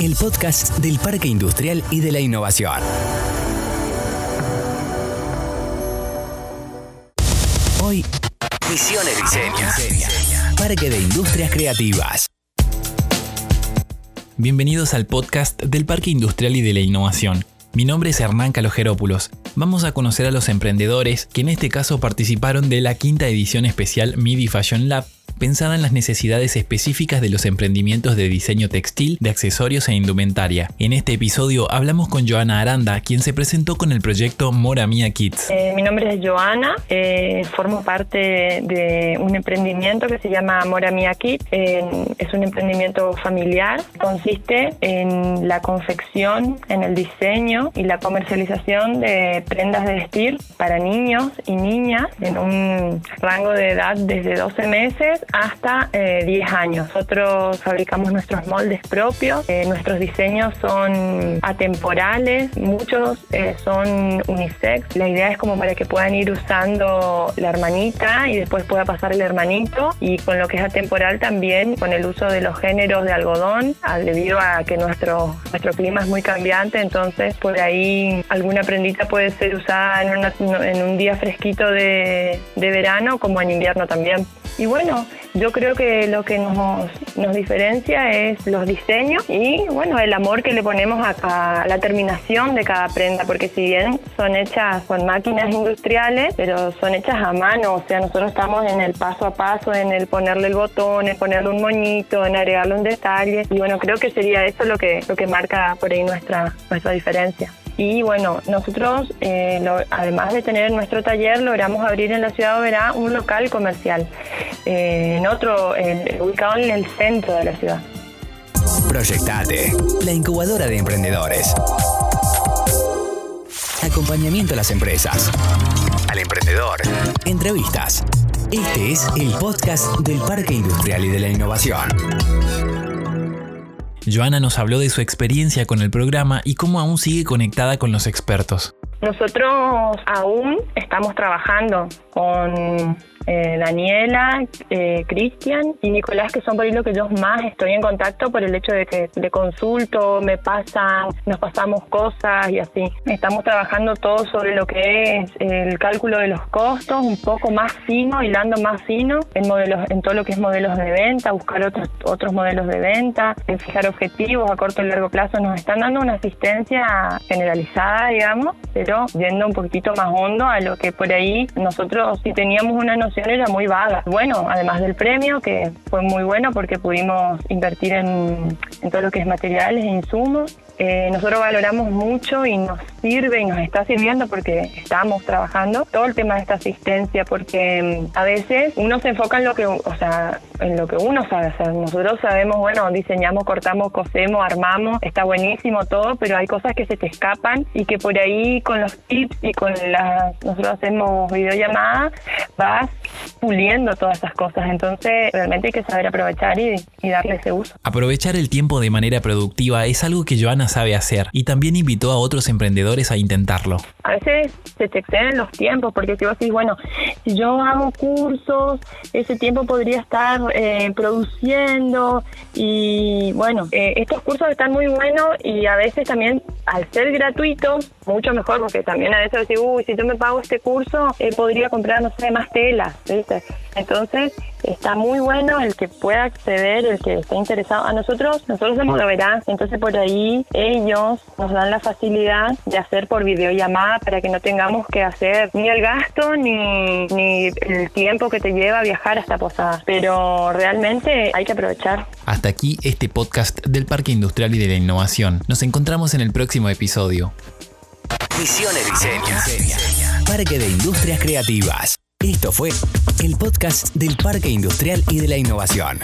el podcast del Parque Industrial y de la Innovación. Hoy, Misiones Diseña. Parque de Industrias Creativas. Bienvenidos al podcast del Parque Industrial y de la Innovación. Mi nombre es Hernán Calogerópulos. Vamos a conocer a los emprendedores que en este caso participaron de la quinta edición especial MIDI Fashion Lab pensada en las necesidades específicas de los emprendimientos de diseño textil, de accesorios e indumentaria. En este episodio hablamos con Joana Aranda, quien se presentó con el proyecto Mora Mia Kids. Eh, mi nombre es Joana, eh, formo parte de un emprendimiento que se llama Mora Mia Kids. es un emprendimiento familiar, consiste en la confección, en el diseño y la comercialización de prendas de vestir para niños y niñas en un rango de edad desde 12 meses hasta 10 eh, años. Nosotros fabricamos nuestros moldes propios, eh, nuestros diseños son atemporales, muchos eh, son unisex. La idea es como para que puedan ir usando la hermanita y después pueda pasar el hermanito y con lo que es atemporal también con el uso de los géneros de algodón, debido a que nuestro, nuestro clima es muy cambiante, entonces por ahí alguna prendita puede ser usada en, en un día fresquito de, de verano como en invierno también. Y bueno, yo creo que lo que nos, nos diferencia es los diseños y bueno, el amor que le ponemos a, la terminación de cada prenda, porque si bien son hechas con máquinas industriales, pero son hechas a mano, o sea, nosotros estamos en el paso a paso, en el ponerle el botón, en ponerle un moñito, en agregarle un detalle. Y bueno, creo que sería eso lo que, lo que marca por ahí nuestra, nuestra diferencia. Y bueno, nosotros, eh, además de tener nuestro taller, logramos abrir en la ciudad de Oberá un local comercial, eh, en otro, ubicado en el centro de la ciudad. Proyectate, la incubadora de emprendedores. Acompañamiento a las empresas. Al emprendedor. Entrevistas. Este es el podcast del Parque Industrial y de la Innovación. Joana nos habló de su experiencia con el programa y cómo aún sigue conectada con los expertos. Nosotros aún estamos trabajando con eh, Daniela, eh, Cristian y Nicolás, que son por ahí lo que yo más estoy en contacto por el hecho de que le consulto, me pasan, nos pasamos cosas y así. Estamos trabajando todo sobre lo que es el cálculo de los costos, un poco más fino, hilando más fino en modelos, en todo lo que es modelos de venta, buscar otros otros modelos de venta, en fijar objetivos a corto y largo plazo. Nos están dando una asistencia generalizada, digamos, pero yendo un poquito más hondo a lo que por ahí nosotros si teníamos una noción era muy vaga. Bueno, además del premio, que fue muy bueno porque pudimos invertir en, en todo lo que es materiales e insumos, eh, nosotros valoramos mucho y nos sirve y nos está sirviendo porque estamos trabajando todo el tema de esta asistencia porque mm, a veces uno se enfoca en lo que, o sea, en lo que uno sabe hacer. Nosotros sabemos, bueno, diseñamos, cortamos, cosemos, armamos, está buenísimo todo, pero hay cosas que se te escapan y que por ahí con los tips y con las, nosotros hacemos videollamadas, vas puliendo todas esas cosas. Entonces, realmente hay que saber aprovechar y, y darle ese uso. Aprovechar el tiempo de manera productiva es algo que Joana sabe hacer y también invitó a otros emprendedores a intentarlo. A veces se te exceden los tiempos porque si vos decís, bueno, si yo hago cursos, ese tiempo podría estar eh, produciendo y bueno, eh, estos cursos están muy buenos y a veces también al ser gratuitos, mucho mejor porque también a veces decís, uy, si yo me pago este curso, eh, podría comprar, no sé, más telas, ¿viste? Entonces, está muy bueno el que pueda acceder, el que esté interesado. A nosotros, nosotros somos novedad, entonces por ahí ellos nos dan la facilidad de hacer por videollamada para que no tengamos que hacer ni el gasto ni, ni el tiempo que te lleva a viajar hasta Posada. Pero realmente hay que aprovechar. Hasta aquí este podcast del Parque Industrial y de la Innovación. Nos encontramos en el próximo episodio. Misiones Diseña. Parque de Industrias Creativas. Esto fue el podcast del Parque Industrial y de la Innovación.